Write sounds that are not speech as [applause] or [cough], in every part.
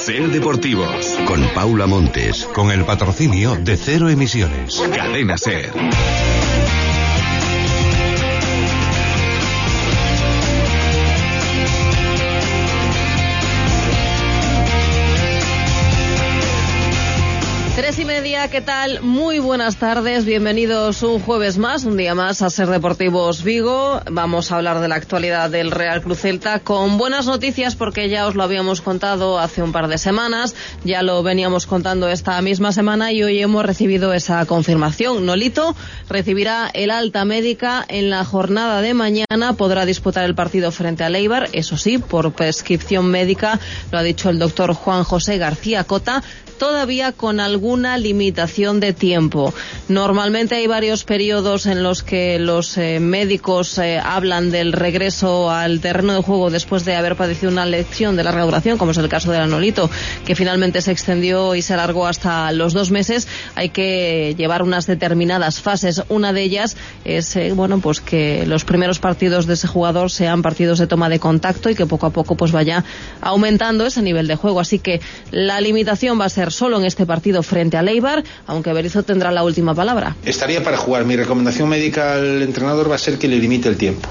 Ser Deportivos. Con Paula Montes. Con el patrocinio de Cero Emisiones. Cadena Ser. Media, ¿qué tal? Muy buenas tardes, bienvenidos un jueves más, un día más a Ser Deportivos Vigo. Vamos a hablar de la actualidad del Real Cruz Celta con buenas noticias porque ya os lo habíamos contado hace un par de semanas, ya lo veníamos contando esta misma semana y hoy hemos recibido esa confirmación. Nolito recibirá el alta médica en la jornada de mañana, podrá disputar el partido frente a Leibar, eso sí, por prescripción médica, lo ha dicho el doctor Juan José García Cota, todavía con alguna limitación de tiempo. Normalmente hay varios periodos en los que los eh, médicos eh, hablan del regreso al terreno de juego después de haber padecido una lección de larga duración, como es el caso del Anolito, que finalmente se extendió y se alargó hasta los dos meses. Hay que llevar unas determinadas fases. Una de ellas es, eh, bueno, pues que los primeros partidos de ese jugador sean partidos de toma de contacto y que poco a poco pues vaya aumentando ese nivel de juego. Así que la limitación va a ser solo en este partido frente a Leibar, aunque Berizzo tendrá la última palabra. Estaría para jugar. Mi recomendación médica al entrenador va a ser que le limite el tiempo.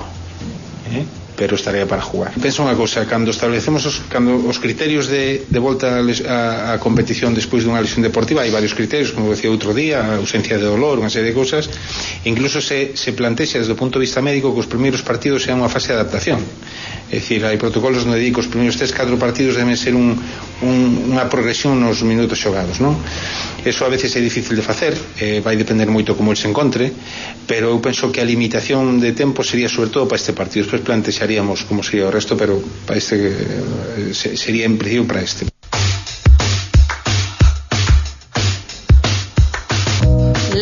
¿eh? pero estaría para jugar. Penso unha cousa, cando establecemos os, cando os criterios de, de a, a, a competición despois dunha lesión deportiva, hai varios criterios, como decía outro día, ausencia de dolor, unha serie de cousas, incluso se, se desde o punto de vista médico que os primeiros partidos sean unha fase de adaptación. É dicir, hai protocolos onde digo os primeiros 3-4 partidos deben ser un, un, unha progresión nos minutos xogados, non? Eso a veces é difícil de facer, eh, vai depender moito como el se encontre, pero eu penso que a limitación de tempo sería sobre todo para este partido. Despois plantexaríamos como sería o resto, pero para este, eh, sería en principio para este.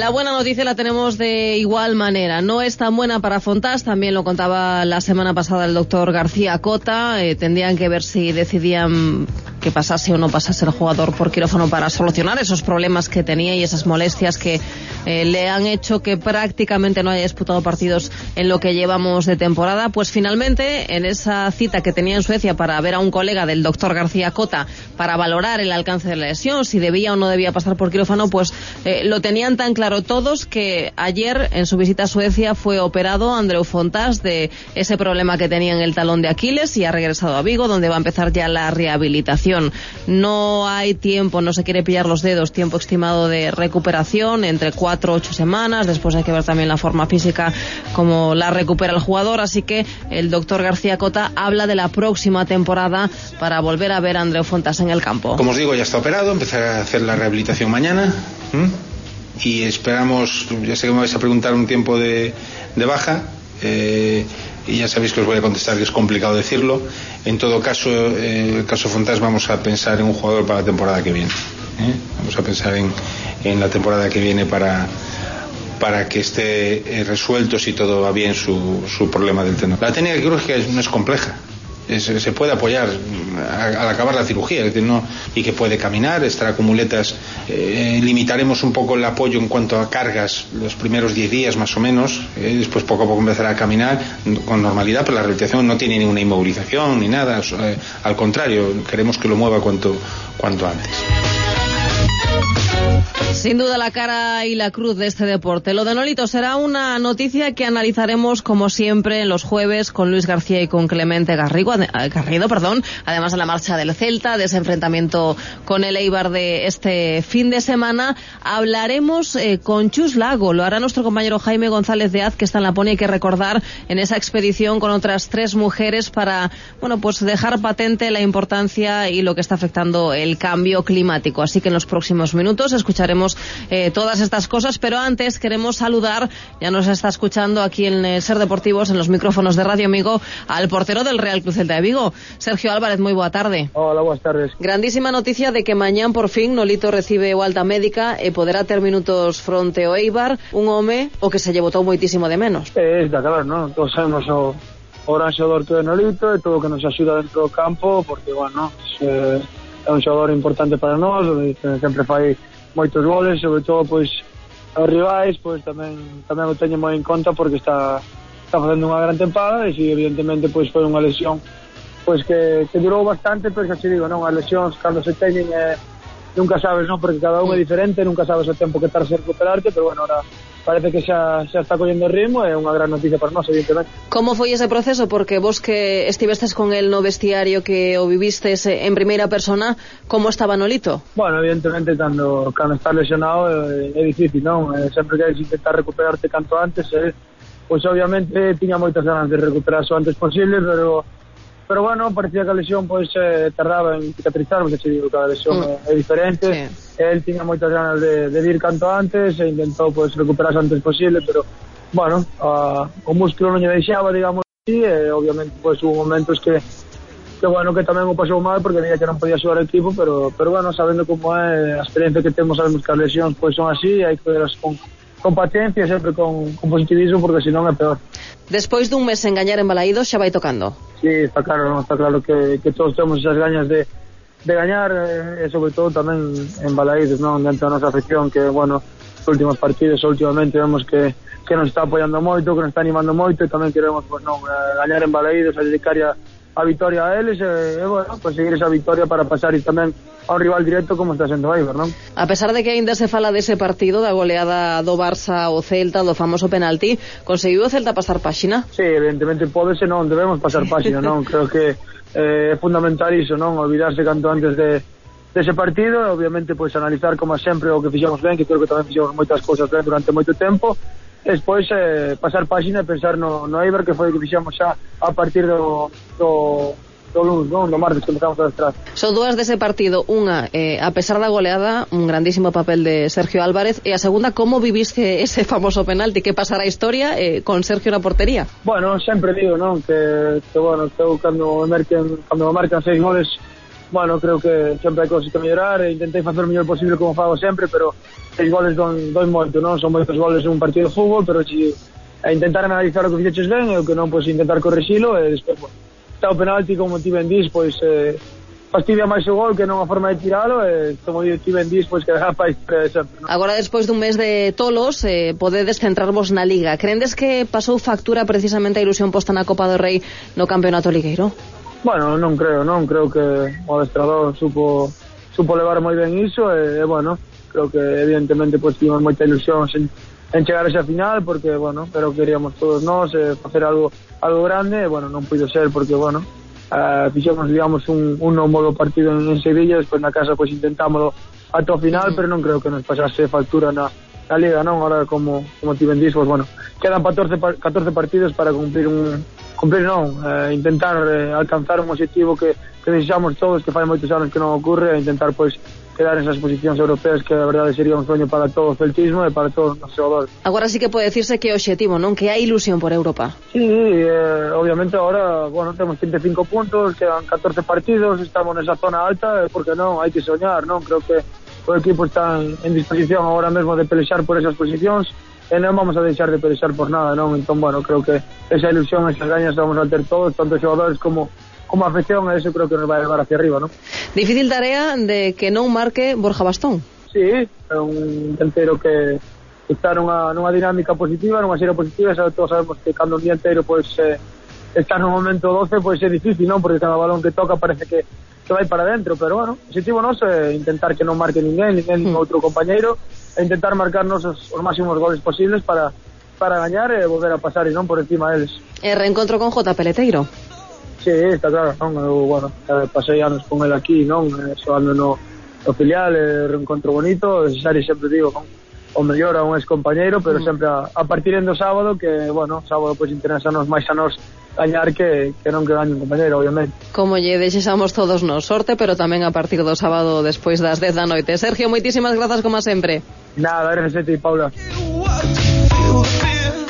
La buena noticia la tenemos de igual manera. No es tan buena para Fontás, también lo contaba la semana pasada el doctor García Cota. Eh, tendrían que ver si decidían pasase o no pasase el jugador por quirófano para solucionar esos problemas que tenía y esas molestias que eh, le han hecho que prácticamente no haya disputado partidos en lo que llevamos de temporada. Pues finalmente, en esa cita que tenía en Suecia para ver a un colega del doctor García Cota para valorar el alcance de la lesión, si debía o no debía pasar por quirófano, pues eh, lo tenían tan claro todos que ayer en su visita a Suecia fue operado Andreu Fontás de ese problema que tenía en el talón de Aquiles y ha regresado a Vigo, donde va a empezar ya la rehabilitación. No hay tiempo, no se quiere pillar los dedos, tiempo estimado de recuperación entre cuatro o ocho semanas. Después hay que ver también la forma física, cómo la recupera el jugador. Así que el doctor García Cota habla de la próxima temporada para volver a ver a Andreu Fontas en el campo. Como os digo, ya está operado, empezará a hacer la rehabilitación mañana. Y esperamos, ya sé que me vais a preguntar un tiempo de, de baja. Eh, y ya sabéis que os voy a contestar que es complicado decirlo. En todo caso, en el caso Fontás vamos a pensar en un jugador para la temporada que viene. ¿eh? Vamos a pensar en, en, la temporada que viene para, para que esté resuelto si todo va bien su, su problema del tendón. La técnica quirúrgica no es compleja se puede apoyar al acabar la cirugía es decir, no, y que puede caminar, estará con muletas. Eh, limitaremos un poco el apoyo en cuanto a cargas los primeros 10 días más o menos, eh, después poco a poco empezará a caminar con normalidad, pero la rehabilitación no tiene ninguna inmovilización ni nada, eh, al contrario, queremos que lo mueva cuanto, cuanto antes. Sin duda la cara y la cruz de este deporte. Lo de Nolito será una noticia que analizaremos como siempre en los jueves con Luis García y con Clemente Garrigo, Garrido, perdón, además de la marcha del Celta, de ese enfrentamiento con el Eibar de este fin de semana. Hablaremos eh, con Chus Lago, lo hará nuestro compañero Jaime González de Az, que está en la pone, hay que recordar, en esa expedición con otras tres mujeres para, bueno, pues dejar patente la importancia y lo que está afectando el cambio climático. Así que en los próximos minutos escucharemos eh, todas estas cosas, pero antes queremos saludar, ya nos está escuchando aquí en eh, Ser Deportivos, en los micrófonos de Radio Amigo, al portero del Real Cruz Celta de Vigo, Sergio Álvarez, muy buena tarde. Hola, buenas tardes. Grandísima noticia de que mañana por fin Nolito recibe o alta médica e poderá ter minutos fronte ao Eibar, un home o que se lle botou moitísimo de menos. É, está claro, non? Todos sabemos o, o gran xogador que é Nolito e todo o que nos axuda dentro do campo, porque, bueno, é, é un xogador importante para nós, sempre fai moitos goles, sobre todo pois os rivais, pois tamén tamén o teño moi en conta porque está está facendo unha gran tempada e si evidentemente pois foi unha lesión pois que, que durou bastante, pero xa te digo, non, as lesións cando se teñen eh, nunca sabes, non, porque cada un é diferente, nunca sabes o tempo que tardas recuperarte, pero bueno, ahora parece que xa, xa está collendo ritmo e é unha gran noticia para nós, evidentemente. Como foi ese proceso? Porque vos que estivestes con el no vestiario que o vivistes en primeira persona, como estaba Nolito? Bueno, evidentemente, cando, cando estás lesionado é, é difícil, non? É, sempre que intentar recuperarte canto antes, é, pois obviamente tiña moitas ganas de recuperarse o antes posible, pero pero bueno, parecía que a lesión pois eh, tardaba en cicatrizar, porque se digo, cada lesión mm. é, é diferente. Sí el tiña moitas ganas de, de vir canto antes e intentou pois, pues, recuperarse antes posible, pero, bueno, a, o músculo non lle deixaba, digamos así, e obviamente pois, pues, hubo momentos que que bueno, que tamén o pasou mal porque veía que non podía xogar o equipo, pero, pero bueno, sabendo como é a experiencia que temos, sabemos que as lesións pois, son así, hai que verlas con, con paciencia e sempre con, con positivismo porque senón é peor. Despois dun mes en gañar en Balaído xa vai tocando. Sí, está claro, no? está claro que, que todos temos esas gañas de, de gañar eh, e sobre todo tamén en Balaídos, non? Dentro da nosa afección que, bueno, os últimos partidos últimamente vemos que, que nos está apoiando moito, que nos está animando moito e tamén queremos, pues, non, eh, gañar en Balaídos, a dedicar a, a vitoria a eles e, e bueno, conseguir esa vitória para pasar e tamén a un rival directo como está sendo o Eibar, non? A pesar de que aínda se fala dese partido da goleada do Barça ao Celta, do famoso penalti, conseguiu o Celta pasar páxina? Sí, evidentemente pode ser, non, debemos pasar páxina, non? [laughs] Creo que eh, é fundamental iso, non? Olvidarse canto antes de dese partido e obviamente pois pues, analizar como sempre o que fixemos ben, que creo que tamén fixemos moitas cousas ben durante moito tempo e despois eh, pasar páxina e pensar no, no Eibar que foi o que fixemos xa a partir do, do, lunes, non? Do martes empezamos a. Son dúas dese partido, unha, eh, a pesar da goleada, un grandísimo papel de Sergio Álvarez, e a segunda, como viviste ese famoso penalti que pasará a historia eh, con Sergio na portería? Bueno, sempre digo, non, que, que bueno, que cando me marquen, cando marcan seis goles, bueno, creo que sempre hai cousas que mellorar e intentei facer o mellor posible como fago sempre, pero seis goles don, don moito, non? Son moitos goles en un partido de fútbol, pero si a intentar analizar o que fixeches ben e o que non, pois intentar correxilo e despois, bueno, Está o penalti, como ti ben dis, pois eh, fastidia máis o gol que non a forma de tiralo e como ti ben dis, pois que dá [laughs] para sempre. No? Agora, despois dun mes de tolos, eh, podedes centrarvos na Liga. Crendes que pasou factura precisamente a ilusión posta na Copa do Rei no Campeonato Ligueiro? Bueno, non creo, non creo que o adestrador supo supo levar moi ben iso e, e bueno, creo que evidentemente pois pues, tivemos moita ilusión sen, en chegar esa final porque, bueno, pero queríamos todos nós eh, facer algo algo grande e, bueno, non puido ser porque, bueno, ah, eh, fixemos, digamos, un, un homólogo partido en, en Sevilla despois na casa pois intentámoslo ata o final, pero non creo que nos pasase factura na, na Liga, non? Ahora, como, como ti ben dis, bueno, quedan 14, 14 partidos para cumplir un, cumplir non, eh, intentar eh, alcanzar un objetivo que, que desexamos todos, que fai moitos anos que non ocorre, e intentar pois quedar en esas posicións europeas que a verdade sería un sueño para todo o celtismo e para todos os xogadores. Agora sí que pode decirse que é objetivo, non? Que hai ilusión por Europa. Sí, eh, obviamente ahora, bueno, temos 35 puntos, quedan 14 partidos, estamos nesa zona alta, e porque non, hai que soñar, non? Creo que o equipo está en, en disposición agora mesmo de pelexar por esas posicións e non vamos a deixar de pelexar por nada, non? Entón, bueno, creo que esa ilusión, esas gañas vamos a ter todos, tanto xogadores como como afección, e creo que nos vai levar hacia arriba, non? Difícil tarea de que non marque Borja Bastón. Sí, é un delantero que está nunha, nunha dinámica positiva, nunha serie positiva, xa todos sabemos que cando un día entero pois, pues, eh, está nun momento 12 pois pues, é difícil, non? Porque cada balón que toca parece que, que vai para dentro, pero bueno, o objetivo non é intentar que non marque ninguén, ninguén ningún outro compañeiro, e intentar marcarnos os, os máximos goles posibles para para gañar e volver a pasar e non por encima deles. E reencontro con J. Peleteiro. Sí, está claro, non? Eu, bueno, eh, pasei anos con el aquí, non? Eh, soando no, no filial, eh, reencontro bonito, necesario sempre digo, non? o mellor a un excompañeiro, pero mm. sempre a, a partir do sábado, que, bueno, sábado pois pues, interesanos máis a nos gañar que, que non que gañe un compañero, obviamente. Como lle desexamos todos nos sorte, pero tamén a partir do sábado despois das 10 da noite. Sergio, moitísimas grazas como sempre. Nada, gracias a ti, Paula.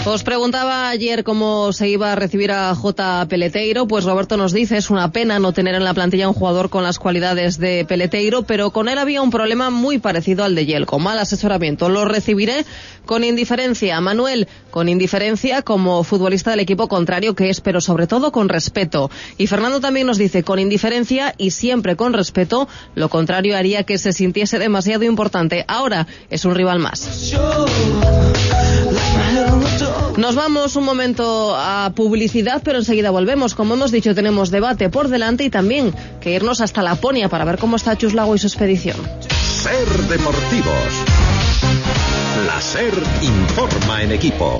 Os preguntaba ayer cómo se iba a recibir a J. Peleteiro, pues Roberto nos dice es una pena no tener en la plantilla un jugador con las cualidades de Peleteiro, pero con él había un problema muy parecido al de Yelko, mal asesoramiento. Lo recibiré con indiferencia. Manuel, con indiferencia como futbolista del equipo contrario que es, pero sobre todo con respeto. Y Fernando también nos dice con indiferencia y siempre con respeto, lo contrario haría que se sintiese demasiado importante. Ahora es un rival más. Nos vamos un momento a publicidad, pero enseguida volvemos. Como hemos dicho, tenemos debate por delante y también que irnos hasta Laponia para ver cómo está Chuslago y su expedición. Ser Deportivos. La SER informa en equipo.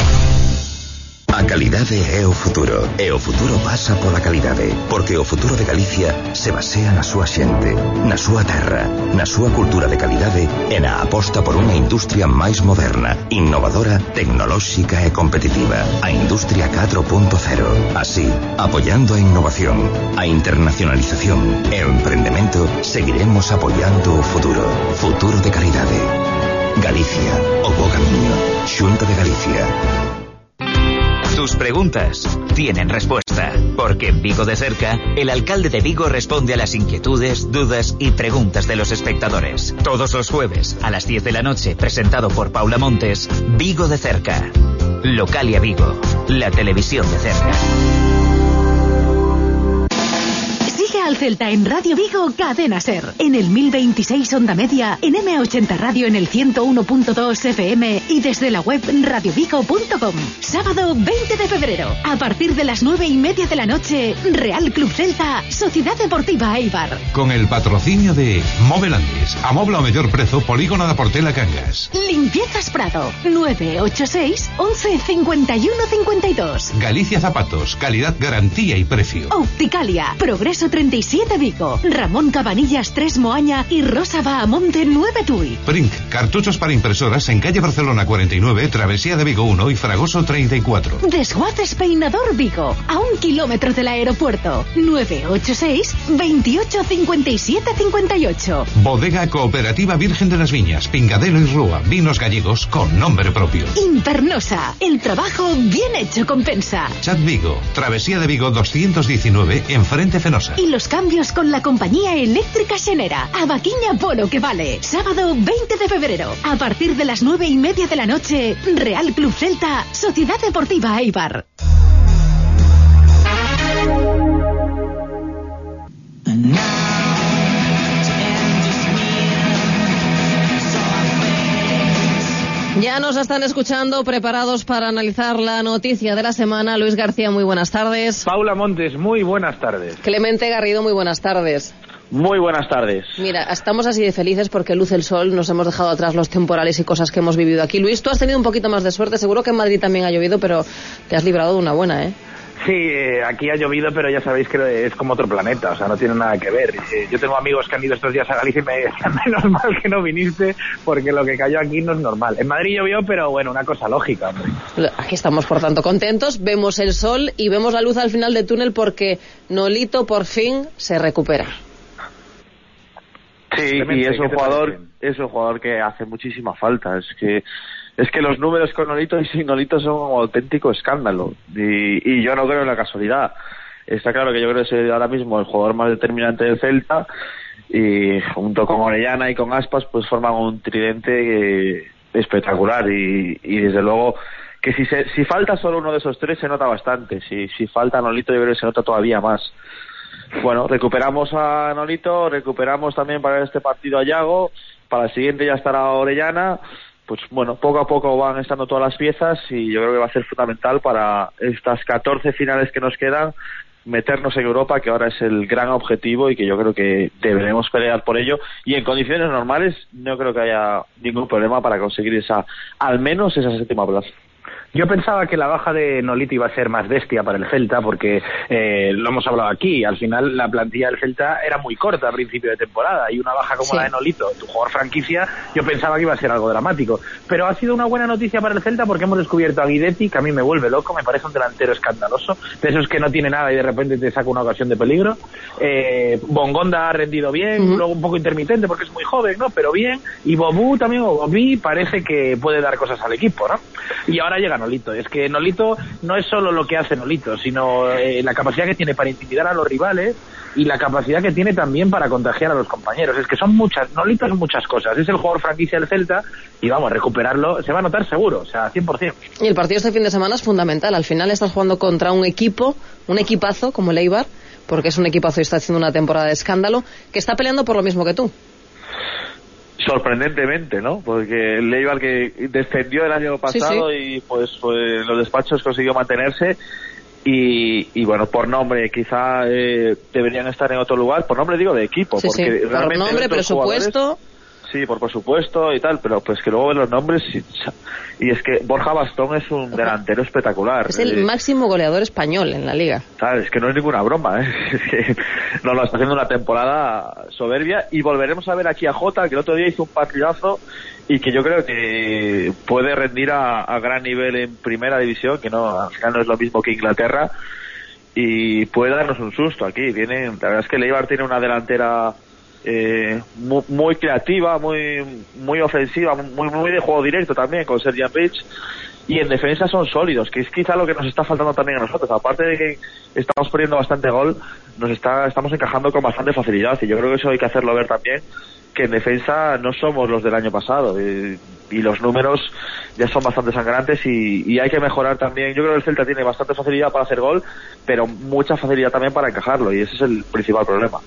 A calidade é o futuro. E o futuro pasa pola calidade Porque o futuro de Galicia se basea na súa xente Na súa terra Na súa cultura de calidade E na aposta por unha industria máis moderna Innovadora, tecnolóxica e competitiva. A Industria 4.0 Así, apoiando a innovación A internacionalización E o Seguiremos apoiando o futuro. Futuro de calidade. Galicia, o bo camiño. De Galicia Tus preguntas tienen respuesta, porque en Vigo de cerca, el alcalde de Vigo responde a las inquietudes, dudas y preguntas de los espectadores. Todos los jueves a las 10 de la noche, presentado por Paula Montes, Vigo de cerca. Localia Vigo, la televisión de cerca. Al Celta en Radio Vigo Cadena Ser. En el 1026 Onda Media, en M80 Radio en el 101.2 FM y desde la web radiovigo.com. Sábado 20 de febrero, a partir de las 9 y media de la noche, Real Club Celta, Sociedad Deportiva Eibar. Con el patrocinio de Movelandes. Amobla o mellor prezo, polígono da Portela Cangas. Limpiezas Prado, 986 11 51 52. Galicia Zapatos, calidad, garantía y precio. Opticalia, Progreso 37 Vigo, Ramón Cabanillas 3 Moaña y Rosa Bahamonte 9 Tui. Prink, cartuchos para impresoras en calle Barcelona 49, Travesía de Vigo 1 y Fragoso 34. Desguaces Peinador Vigo, a un kilómetro del aeropuerto, 986 28 57 58. Bodega Cooperativa Virgen de las Viñas, Pingadelo y Rúa, vinos gallegos con nombre propio. Impernosa, el trabajo bien hecho compensa. Chat Vigo, Travesía de Vigo 219, enfrente Fenosa. Y los cambios con la compañía eléctrica Xenera. A Vaquiña Polo que vale. Sábado 20 de febrero. A partir de las 9 y media de la noche. Real Club Celta, Sociedad Deportiva Eibar. Ya nos están escuchando, preparados para analizar la noticia de la semana. Luis García, muy buenas tardes. Paula Montes, muy buenas tardes. Clemente Garrido, muy buenas tardes. Muy buenas tardes. Mira, estamos así de felices porque luce el sol, nos hemos dejado atrás los temporales y cosas que hemos vivido aquí. Luis, tú has tenido un poquito más de suerte, seguro que en Madrid también ha llovido, pero te has librado de una buena, ¿eh? Sí, eh, aquí ha llovido, pero ya sabéis que es como otro planeta, o sea, no tiene nada que ver. Eh, yo tengo amigos que han ido estos días a Galicia y me decían, [laughs] menos mal que no viniste, porque lo que cayó aquí no es normal. En Madrid llovió, pero bueno, una cosa lógica, hombre. Aquí estamos, por tanto, contentos, vemos el sol y vemos la luz al final del túnel porque Nolito por fin se recupera. Sí, y es ¿qué un jugador, es un jugador que hace muchísima falta. Es que es que los números con Nolito y sin Nolito son un auténtico escándalo. Y, y yo no creo en la casualidad. Está claro que yo creo que es ahora mismo el jugador más determinante del Celta y junto con Orellana y con Aspas pues forman un tridente espectacular y, y desde luego que si se, si falta solo uno de esos tres se nota bastante. Si, si falta Nolito yo creo que se nota todavía más. Bueno, recuperamos a Nolito, recuperamos también para este partido a Yago, para el siguiente ya estará Orellana. Pues bueno, poco a poco van estando todas las piezas y yo creo que va a ser fundamental para estas 14 finales que nos quedan meternos en Europa, que ahora es el gran objetivo y que yo creo que deberemos pelear por ello. Y en condiciones normales no creo que haya ningún problema para conseguir esa, al menos esa séptima plaza. Yo pensaba que la baja de Nolito iba a ser más bestia para el Celta, porque eh, lo hemos hablado aquí. Al final, la plantilla del Celta era muy corta a principio de temporada y una baja como Sí. la de Nolito, tu jugador franquicia, yo pensaba que iba a ser algo dramático. Pero ha sido una buena noticia para el Celta porque hemos descubierto a Guidetti, que a mí me vuelve loco, me parece un delantero escandaloso, de esos que no tiene nada y de repente te saca una ocasión de peligro. Eh, Bongonda ha rendido bien, luego un poco intermitente porque es muy joven, ¿no? Pero bien. Y Bobú también, o Bobby, parece que puede dar cosas al equipo, ¿no? Y ahora llega Es que Nolito no es solo lo que hace Nolito, sino eh, la capacidad que tiene para intimidar a los rivales y la capacidad que tiene también para contagiar a los compañeros. Es que son muchas, Nolito es muchas cosas. Es el jugador franquicia del Celta y vamos, recuperarlo se va a notar seguro, o sea, 100%. Y el partido este fin de semana es fundamental. Al final estás jugando contra un equipo, un equipazo como el Eibar, porque es un equipazo y está haciendo una temporada de escándalo, que está peleando por lo mismo que tú. Sorprendentemente, ¿no? Porque el Eibar que descendió el año pasado y pues, pues los despachos consiguió mantenerse y, y, bueno, por nombre quizá eh, deberían estar en otro lugar, por nombre digo de equipo, sí, porque realmente por nombre, presupuesto. Sí, por presupuesto y tal, pero pues que luego ven los nombres y, y es que Borja Bastón es un delantero espectacular. Es el Eh, máximo goleador español en la liga. Claro, es que no es ninguna broma, ¿eh? [laughs] es que nos lo está haciendo una temporada soberbia y volveremos a ver aquí a Jota, que el otro día hizo un partidazo y que yo creo que puede rendir a, a gran nivel en primera división, que no, al final no es lo mismo que Inglaterra y puede darnos un susto aquí. Viene, la verdad es que Leibar tiene una delantera eh, muy, muy creativa, muy muy ofensiva, muy muy de juego directo también con Sergian Rich y en defensa son sólidos, que es quizá lo que nos está faltando también a nosotros. Aparte de que estamos poniendo bastante gol, nos está estamos encajando con bastante facilidad y yo creo que eso hay que hacerlo ver también que en defensa no somos los del año pasado y, y los números ya son bastante sangrantes y, y hay que mejorar también. Yo creo que el Celta tiene bastante facilidad para hacer gol, pero mucha facilidad también para encajarlo y ese es el principal problema.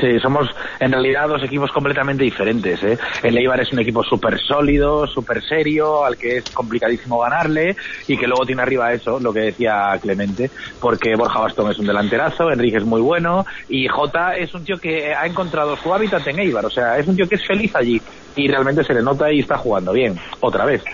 Sí, somos en realidad dos equipos completamente diferentes. ¿eh? El Eibar es un equipo súper sólido, súper serio, al que es complicadísimo ganarle y que luego tiene arriba eso, lo que decía Clemente, porque Borja Bastón es un delanterazo, Enrique es muy bueno y Jota es un tío que ha encontrado su hábitat en Eibar. O sea, es un tío que es feliz allí y realmente se le nota y está jugando bien, otra vez.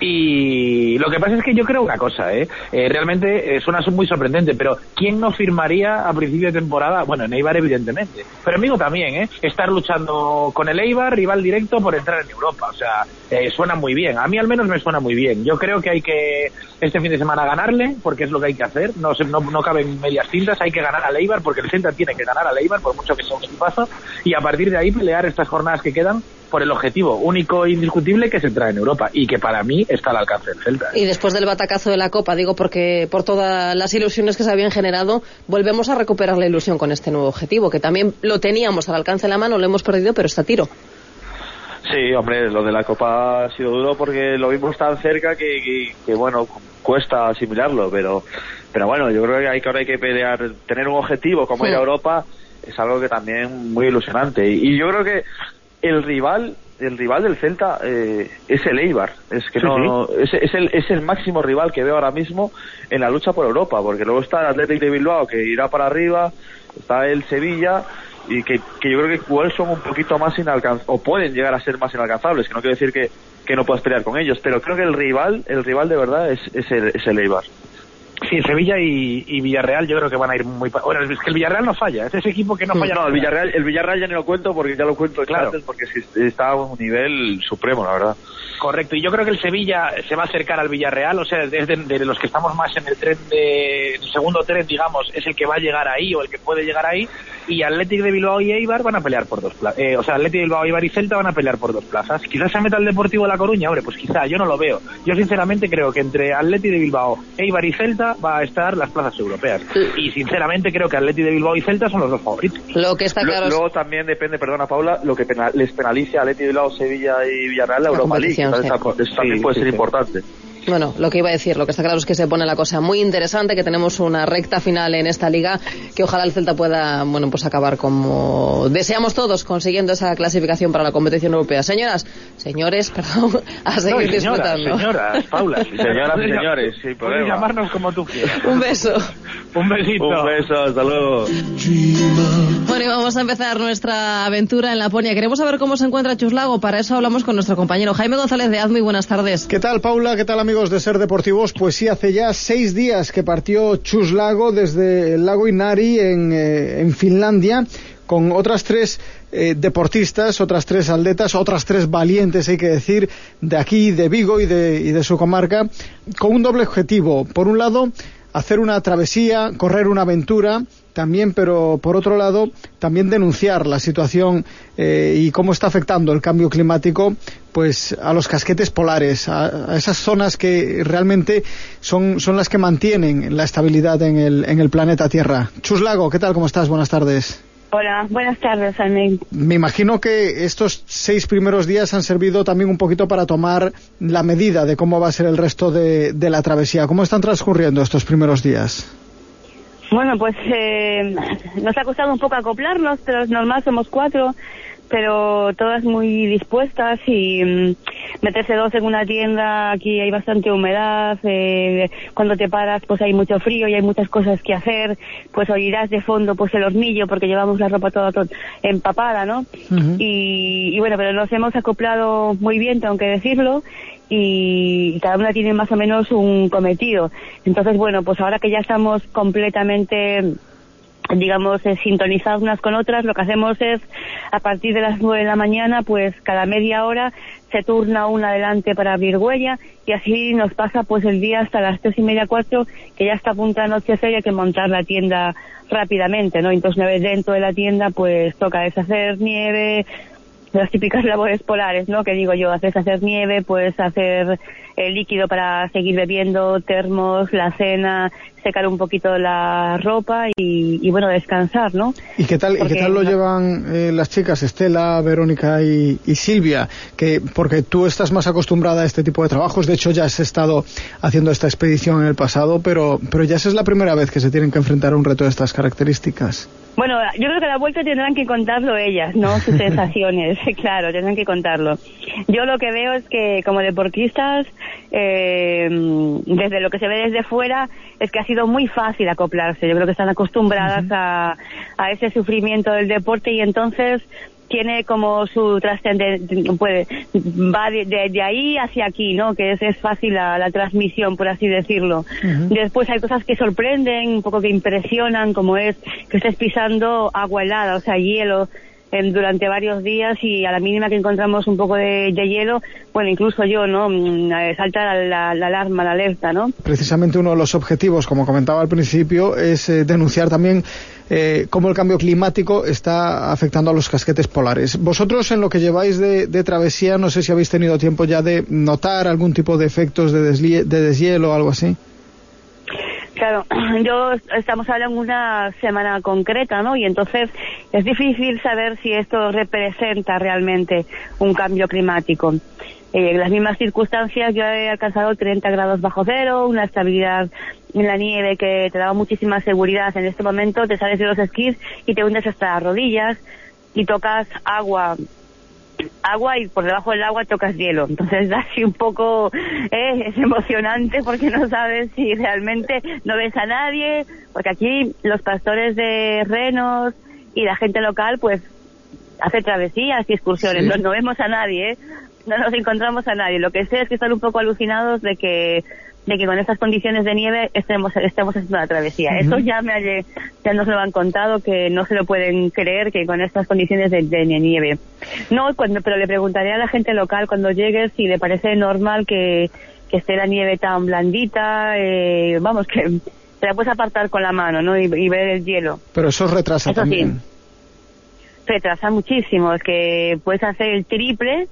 Y lo que pasa es que yo creo una cosa, ¿eh? Eh, realmente eh, suena muy sorprendente, pero ¿quién no firmaría a principio de temporada? Bueno, en Eibar evidentemente, pero en también, ¿eh? Estar luchando con el Eibar, rival directo por entrar en Europa, o sea, eh, suena muy bien. A mí al menos me suena muy bien. Yo creo que hay que este fin de semana ganarle, porque es lo que hay que hacer. No, no, no caben medias tintas, hay que ganar al Eibar, porque el Celta tiene que ganar al Eibar, por mucho que sea un equipazo, y a partir de ahí pelear estas jornadas que quedan por el objetivo único e indiscutible que es entrar en Europa y que para mí está al alcance del Celta. Y después del batacazo de la Copa, digo, porque por todas las ilusiones que se habían generado, volvemos a recuperar la ilusión con este nuevo objetivo, que también lo teníamos al alcance de la mano, lo hemos perdido, pero está a tiro. Sí, hombre, lo de la Copa ha sido duro porque lo vimos tan cerca que, que, que, bueno, cuesta asimilarlo, pero pero bueno, yo creo que hay que ahora hay que pelear, tener un objetivo como ir a Sí. Europa es algo que también muy ilusionante y, y yo creo que el rival el rival del Celta eh, es el Eibar, es que Sí, no Es, es el es el máximo rival que veo ahora mismo en la lucha por Europa, porque luego está el Athletic de Bilbao que irá para arriba, está el Sevilla y que, que yo creo que igual son un poquito más inalcanzables o pueden llegar a ser más inalcanzables, que no quiero decir que, que no puedas pelear con ellos, pero creo que el rival, el rival de verdad es, es el, es el Eibar. Sí, Sevilla y, y Villarreal yo creo que van a ir muy... Bueno, es que el Villarreal no falla, es ese equipo que no falla. No, el. Villarreal, el Villarreal ya ni lo cuento porque ya lo cuento Claro. claro. porque es que está a un nivel supremo, la verdad. Correcto, y yo creo que el Sevilla se va a acercar al Villarreal, o sea, es de, de los que estamos más en el tren de el segundo tren, digamos, es el que va a llegar ahí o el que puede llegar ahí, y Athletic de Bilbao y Eibar van a pelear por dos plazas, o sea, Athletic de Bilbao, Eibar y Celta van a pelear por dos plazas. Quizás se meta el Deportivo de La Coruña, hombre, pues quizá, yo no lo veo. Yo sinceramente creo que entre Athletic de Bilbao, Eibar y Celta va a estar las plazas europeas. Y sinceramente creo que Athletic de Bilbao y Celta son los dos favoritos. Lo que está claro Luego también depende, perdona Paula, lo que pena- les penalice a Leti Bilbao, Sevilla y Villarreal la La Europa League. competición, Entonces, sí. eso también Sí, puede sí, ser sí. importante. Bueno, lo que iba a decir, lo que está claro es que se pone la cosa muy interesante, que tenemos una recta final en esta liga, que ojalá el Celta pueda, bueno, pues acabar como deseamos todos, consiguiendo esa clasificación para la competición europea. Señoras, señores, [laughs] perdón, a seguir No, señoras, disfrutando. señoras, Paula. [laughs] Señoras y señores, Puedes problema. llamarnos como tú quieras. [laughs] Un beso. Un besito. Un beso, hasta luego. Bueno, y vamos a empezar nuestra aventura en Laponia. Queremos saber cómo se encuentra Chuslago. Para eso hablamos con nuestro compañero Jaime González de Az. Muy buenas tardes. ¿Qué tal, Paula? ¿Qué tal, amigos de Ser Deportivos? Pues sí, hace ya seis días que partió Chus Lago desde el lago Inari en, eh, Finlandia con otras tres eh, deportistas, otras tres atletas, otras tres valientes, hay que decir, de aquí, de Vigo y de su comarca, con un doble objetivo. Por un lado, hacer una travesía, correr una aventura, también, pero por otro lado, también denunciar la situación eh, y cómo está afectando el cambio climático pues a los casquetes polares, a, a esas zonas que realmente son, son las que mantienen la estabilidad en el, en el planeta Tierra. Chus Lago, ¿qué tal? ¿Cómo estás? Buenas tardes. Hola, buenas tardes, Almen. Me imagino que estos seis primeros días han servido también un poquito para tomar la medida de cómo va a ser el resto de, de la travesía. ¿Cómo están transcurriendo estos primeros días? Bueno, pues eh, nos ha costado un poco acoplarnos, pero es normal, somos cuatro. Pero todas muy dispuestas y mm, meterse dos en una tienda, aquí hay bastante humedad, eh, cuando te paras pues hay mucho frío y hay muchas cosas que hacer, pues oirás de fondo pues el hornillo porque llevamos la ropa toda, empapada, ¿no? y, y bueno, pero nos hemos acoplado muy bien, tengo que decirlo, y cada una tiene más o menos un cometido. Entonces, bueno, pues ahora que ya estamos completamente digamos, eh, sintonizadas unas con otras, lo que hacemos es, a partir de las nueve de la mañana, pues cada media hora se turna una adelante para abrir huella y así nos pasa pues el día hasta las tres y media, cuatro, que ya está a punto de anochecer y hay que montar la tienda rápidamente, ¿no? Entonces una vez dentro de la tienda pues toca deshacer nieve, las típicas labores polares, ¿no? Que digo yo, haces hacer nieve, puedes hacer el líquido para seguir bebiendo, termos, la cena, secar un poquito la ropa y, bueno, descansar, ¿no? ¿Y qué tal, ¿y qué tal lo llevan eh, las chicas, Estela, Verónica y, Silvia? Que, porque tú estás más acostumbrada a este tipo de trabajos, de hecho ya has estado haciendo esta expedición en el pasado, pero, pero ya es la primera vez que se tienen que enfrentar a un reto de estas características. Bueno, yo creo que a la vuelta tendrán que contarlo ellas, ¿no? Sus [laughs] sensaciones, [laughs] claro, tendrán que contarlo. Yo lo que veo es que como deportistas eh, desde lo que se ve desde fuera, es que ha sido muy fácil acoplarse. Yo creo que están acostumbradas a, a ese sufrimiento del deporte y entonces tiene como su trascendencia, puede, va de, ahí hacia aquí, ¿no? Que es, es fácil la, transmisión, por así decirlo. Después hay cosas que sorprenden, un poco que impresionan, como es que estés pisando agua helada, o sea, hielo, durante varios días y a la mínima que encontramos un poco de, hielo, bueno, incluso yo, ¿no? Mm, eh, salta la, alarma, la alerta, ¿no? Precisamente uno de los objetivos, como comentaba al principio, es eh, denunciar también eh, cómo el cambio climático está afectando a los casquetes polares. Vosotros, en lo que lleváis de, travesía, no sé si habéis tenido tiempo ya de notar algún tipo de efectos de, de deshielo o algo así. Claro, [clears throat] yo estamos hablando de una semana concreta, ¿no? Y entonces es difícil saber si esto representa realmente un cambio climático. Eh, en las mismas circunstancias yo he alcanzado 30 grados bajo cero, una estabilidad en la nieve que te daba muchísima seguridad. En este momento te sales de los esquís y te hundes hasta las rodillas y tocas agua agua y por debajo del agua tocas hielo. Entonces [laughs] así un poco, eh, es emocionante porque no sabes si realmente no ves a nadie, porque aquí los pastores de renos y la gente local pues hace travesías y excursiones, no, vemos a nadie, ¿eh? no nos encontramos a nadie. Lo que sé es que están un poco alucinados de que de que con estas condiciones de nieve estemos, estemos haciendo una travesía. Eso ya me ya nos lo han contado, que no se lo pueden creer que con estas condiciones de, nieve. No, cuando, pero le preguntaré a la gente local cuando llegue si le parece normal que, que esté la nieve tan blandita, eh, vamos, que te la puedes apartar con la mano, ¿no? Y, ver el hielo. Pero eso retrasa también. retrasa muchísimo, es que puedes hacer el triple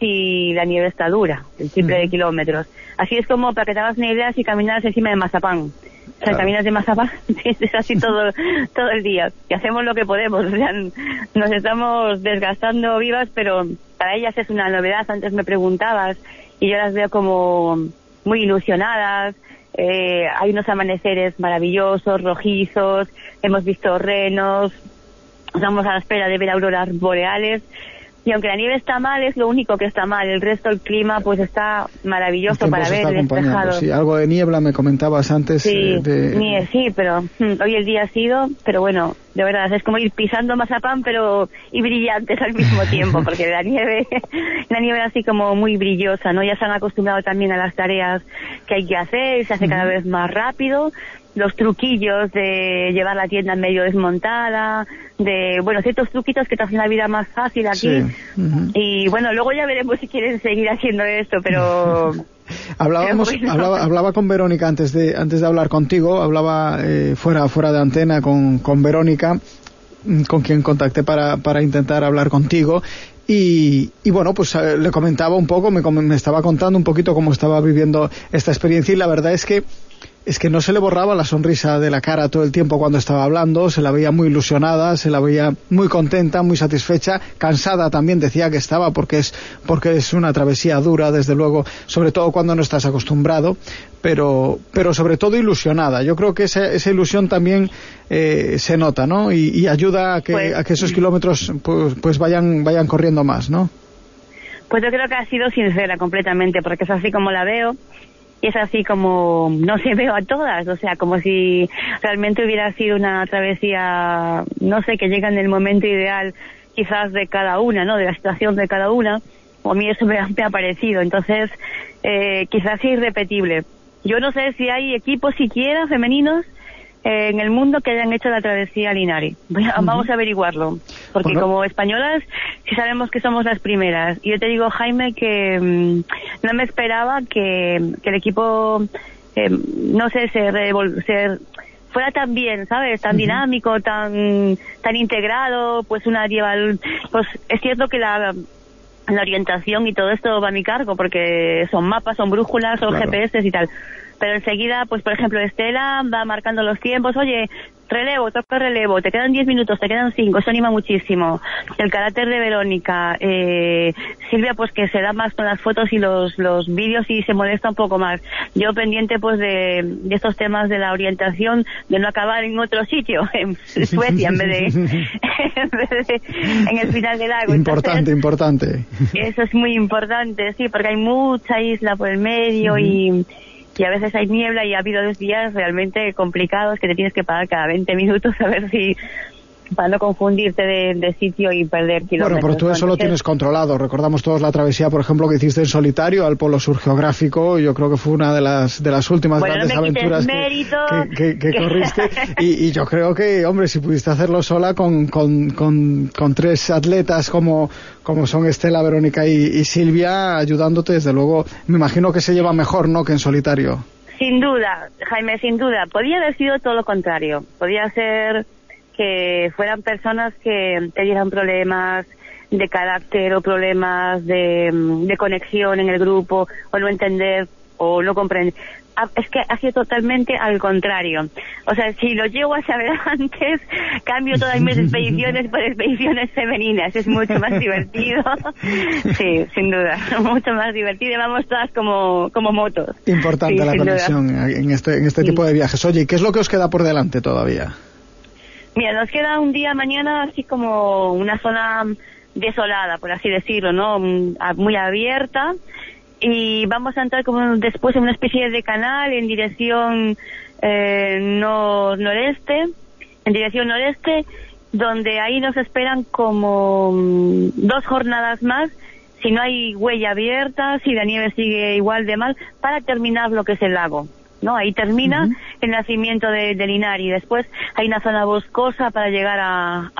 si la nieve está dura, el triple de kilómetros. Así es como, para que te hagas una idea, si caminas encima de mazapán. O sea, caminas de mazapán, [laughs] es así todo, todo el día. Y hacemos lo que podemos. O sea, nos estamos desgastando vivas, pero para ellas es una novedad. Antes me preguntabas y yo las veo como muy ilusionadas. Eh, hay unos amaneceres maravillosos, rojizos, hemos visto renos, estamos a la espera de ver auroras boreales y aunque la nieve está mal, es lo único que está mal. El resto del clima pues está maravilloso para ver, despejado. Sí, algo de niebla me comentabas antes. Sí, eh, nieve, sí, pero mm, hoy el día ha sido, pero bueno, de verdad, es como ir pisando mazapán, pero y brillantes al mismo tiempo, [laughs] porque la nieve, la nieve así como muy brillosa, ¿no? Ya se han acostumbrado también a las tareas que hay que hacer, se hace cada vez más rápido, los truquillos de llevar la tienda en medio desmontada, de, bueno, ciertos truquitos que te hacen la vida más fácil aquí. Y bueno, luego ya veremos si quieren seguir haciendo esto, pero... [laughs] Hablábamos, hablaba, hablaba, con Verónica antes de, antes de hablar contigo, hablaba eh, fuera, fuera de antena con, con Verónica, mm, con quien contacté para, para intentar hablar contigo, y, y, bueno, pues eh, le comentaba un poco, me, me, estaba contando un poquito cómo estaba viviendo esta experiencia y la verdad es que es que no se le borraba la sonrisa de la cara todo el tiempo cuando estaba hablando, se la veía muy ilusionada, se la veía muy contenta, muy satisfecha, cansada también decía que estaba porque es porque es una travesía dura, desde luego, sobre todo cuando no estás acostumbrado, pero pero sobre todo ilusionada. Yo creo que esa, esa ilusión también eh, se nota, ¿no? Y, ayuda a que, pues a que esos kilómetros pues, pues vayan vayan corriendo más, ¿no? Pues yo creo que ha sido sincera completamente, porque es así como la veo y es así como no se veo a todas, o sea, como si realmente hubiera sido una travesía, no sé, que llega en el momento ideal quizás de cada una, ¿no? De la situación de cada una, o a mí eso me ha, parecido, entonces eh, quizás es irrepetible. Yo no sé si hay equipos siquiera femeninos en el mundo que hayan hecho la travesía Linari. Vamos a averiguarlo, porque como españolas sí sabemos que somos las primeras. Y yo te digo, Jaime, que mm, no me esperaba que, el equipo, eh, no sé, se, se fuera tan bien, ¿sabes? Tan dinámico, tan tan integrado, pues una lleva, pues es cierto que la la orientación y todo esto va a mi cargo porque son mapas, son brújulas, son GPS y tal pero enseguida, pues por ejemplo, Estela va marcando los tiempos, oye, relevo, toca relevo, te quedan 10 minutos, te quedan 5, eso anima muchísimo. El carácter de Verónica, eh, Silvia pues que se da más con las fotos y los, los vídeos y se molesta un poco más. Yo pendiente pues de, de estos temas de la orientación, de no acabar en otro sitio, [laughs] en Suecia en vez de, [laughs] en, vez de en el final del lago. Importante, importante. Eso es muy importante, sí, porque hay mucha isla por el medio y y a veces hay niebla y ha habido dos días realmente complicados que te tienes que parar cada 20 minutos a ver si para no confundirte de, sitio y perder kilómetros. Bueno, pero tú eso lo tienes controlado. Recordamos todos la travesía, por ejemplo, que hiciste en solitario al Polo Sur Geográfico. Yo creo que fue una de las de las últimas grandes aventuras que, que, [laughs] corriste. y, yo creo que, hombre, si pudiste hacerlo sola con, con, con, tres atletas como, como son Estela, Verónica y, y Silvia, ayudándote, desde luego, me imagino que se lleva mejor, ¿no?, que en solitario. Sin duda, Jaime, sin duda. Podía haber sido todo lo contrario. Podía ser que fueran personas que te dieran problemas de carácter o problemas de, de conexión en el grupo o no entender o no comprender. Ah, es que ha sido totalmente al contrario. O sea, si lo llego a saber [laughs] antes, cambio todas mis expediciones por expediciones femeninas. Es mucho más divertido. [laughs] Sí, sin duda. [laughs] Mucho más divertido. Vamos todas como, como motos. Importante la conexión en este, en este tipo de viajes. Oye, ¿qué es lo que os queda por delante todavía? Mira, nos queda un día mañana así como una zona desolada, por así decirlo, ¿no? Mm, muy abierta y vamos a entrar como después en una especie de canal en dirección eh, noreste, en dirección noreste, donde ahí nos esperan como mm, dos jornadas más si no hay huella abierta, si la nieve sigue igual de mal, para terminar lo que es el lago. ¿No? Ahí termina el nacimiento de, de Linari. Después hay una zona boscosa para llegar a,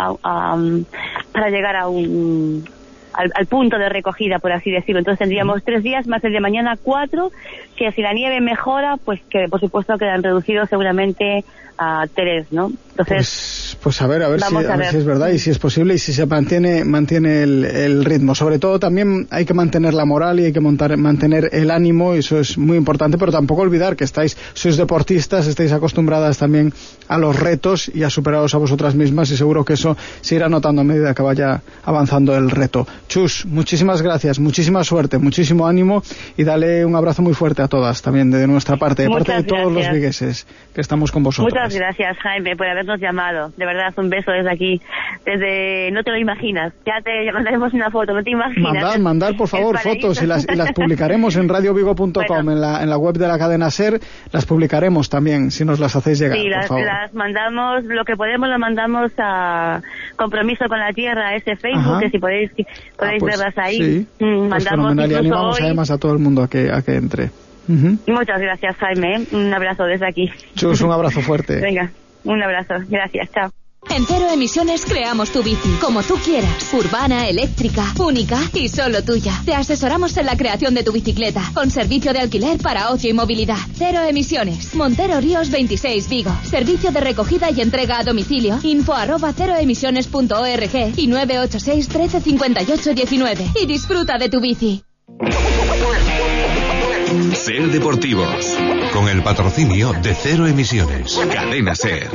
para llegar a un al, punto de recogida, por así decirlo. Entonces tendríamos tres días más el de mañana cuatro, que si la nieve mejora, pues que por supuesto quedan reducidos seguramente a tres, ¿no? Entonces, pues, pues a ver, a ver, si, es verdad y si es posible y si se mantiene, mantiene el, ritmo. Sobre todo también hay que mantener la moral y hay que montar, mantener el ánimo, y eso es muy importante, pero tampoco olvidar que estáis, sois deportistas, estáis acostumbradas también a los retos y a superaros a vosotras mismas y seguro que eso se irá notando a medida que vaya avanzando el reto. Chus, muchísimas gracias, muchísima suerte, muchísimo ánimo y dale un abrazo muy fuerte a todas también de nuestra parte, de parte de todos los vigueses que estamos con vosotros. Muchas gracias, Jaime, por habernos llamado. De verdad, un beso desde aquí. Desde, no te lo imaginas. Ya te mandaremos una foto, no te imaginas. Mandar, mandar, por favor, fotos y las, las publicaremos en radiovigo.com, en, la, en la web de la cadena SER. Las publicaremos también, si nos las hacéis llegar. Sí, las, las mandamos, lo que podemos lo mandamos a Compromiso con la Tierra, ese Facebook, que si podéis, podéis ah, pues verlas ahí. Sí, mm, pues mandamos y animamos además a todo el mundo a que, a que entre. Muchas gracias, Jaime. Un abrazo desde aquí. Chus, un abrazo fuerte. [laughs] Venga, un abrazo. Gracias, chao. En Cero Emisiones creamos tu bici, como tú quieras. Urbana, eléctrica, única y solo tuya. Te asesoramos en la creación de tu bicicleta, con servicio de alquiler para ocio y movilidad. Cero Emisiones. Montero Ríos 26 Vigo. Servicio de recogida y entrega a domicilio. Info arroba ceroemisiones.org y 986 1358 19. Y disfruta de tu bici. Ser Deportivos. Con el patrocinio de Cero Emisiones. Cadena Ser.